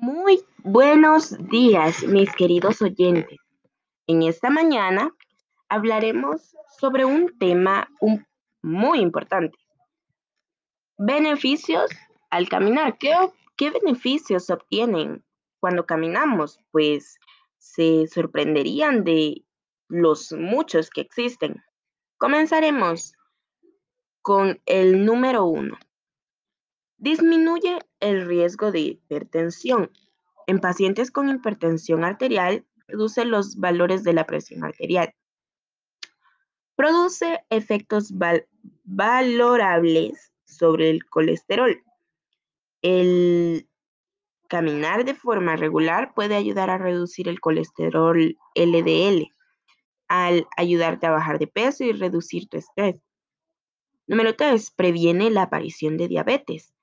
Muy buenos días, mis queridos oyentes. En esta mañana hablaremos sobre un tema muy importante. Beneficios al caminar. ¿Qué, ¿Qué beneficios obtienen cuando caminamos? Pues se sorprenderían de los muchos que existen. Comenzaremos con el número uno. Disminuye el riesgo de hipertensión. En pacientes con hipertensión arterial, reduce los valores de la presión arterial. Produce efectos valorables sobre el colesterol. El caminar de forma regular puede ayudar a reducir el colesterol LDL, al ayudarte a bajar de peso y reducir tu estrés. Número 3. Previene la aparición de diabetes.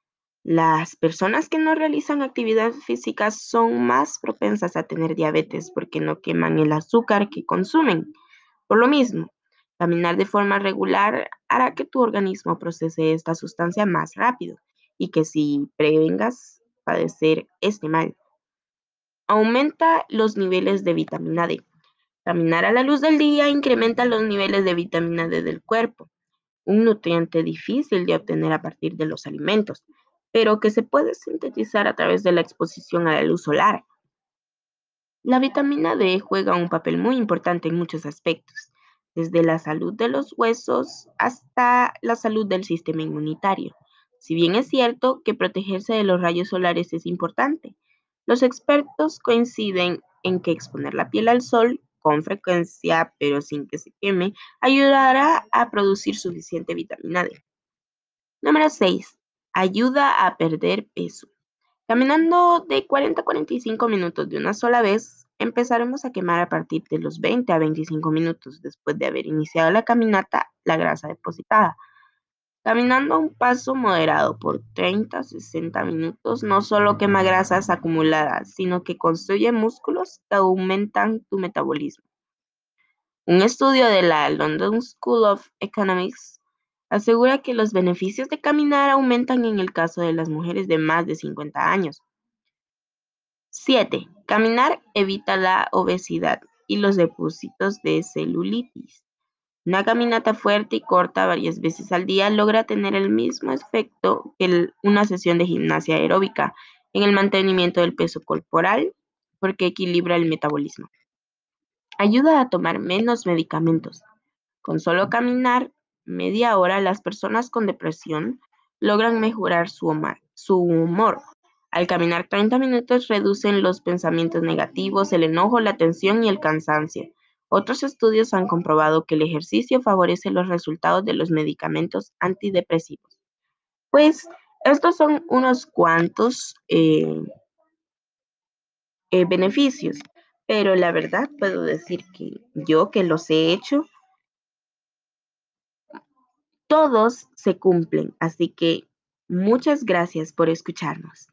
Las personas que no realizan actividad física son más propensas a tener diabetes porque no queman el azúcar que consumen. Por lo mismo, caminar de forma regular hará que tu organismo procese esta sustancia más rápido y que si prevengas padecer este mal. Aumenta los niveles de vitamina D. Caminar a la luz del día incrementa los niveles de vitamina D del cuerpo, un nutriente difícil de obtener a partir de los alimentos pero que se puede sintetizar a través de la exposición a la luz solar. La vitamina D juega un papel muy importante en muchos aspectos, desde la salud de los huesos hasta la salud del sistema inmunitario. Si bien es cierto que protegerse de los rayos solares es importante, los expertos coinciden en que exponer la piel al sol con frecuencia, pero sin que se queme, ayudará a producir suficiente vitamina D. Número 6. Ayuda a perder peso. Caminando de 40 a 45 minutos de una sola vez, empezaremos a quemar a partir de los 20 a 25 minutos después de haber iniciado la caminata la grasa depositada. Caminando a un paso moderado por 30 a 60 minutos no solo quema grasas acumuladas, sino que construye músculos que aumentan tu metabolismo. Un estudio de la London School of Economics asegura que los beneficios de caminar aumentan en el caso de las mujeres de más de 50 años. 7. Caminar evita la obesidad y los depósitos de celulitis. Una caminata fuerte y corta varias veces al día logra tener el mismo efecto que una sesión de gimnasia aeróbica en el mantenimiento del peso corporal porque equilibra el metabolismo. Ayuda a tomar menos medicamentos. Con solo caminar media hora, las personas con depresión logran mejorar su humor. Al caminar 30 minutos reducen los pensamientos negativos, el enojo, la tensión y el cansancio. Otros estudios han comprobado que el ejercicio favorece los resultados de los medicamentos antidepresivos. Pues estos son unos cuantos eh, eh, beneficios, pero la verdad puedo decir que yo que los he hecho, todos se cumplen, así que muchas gracias por escucharnos.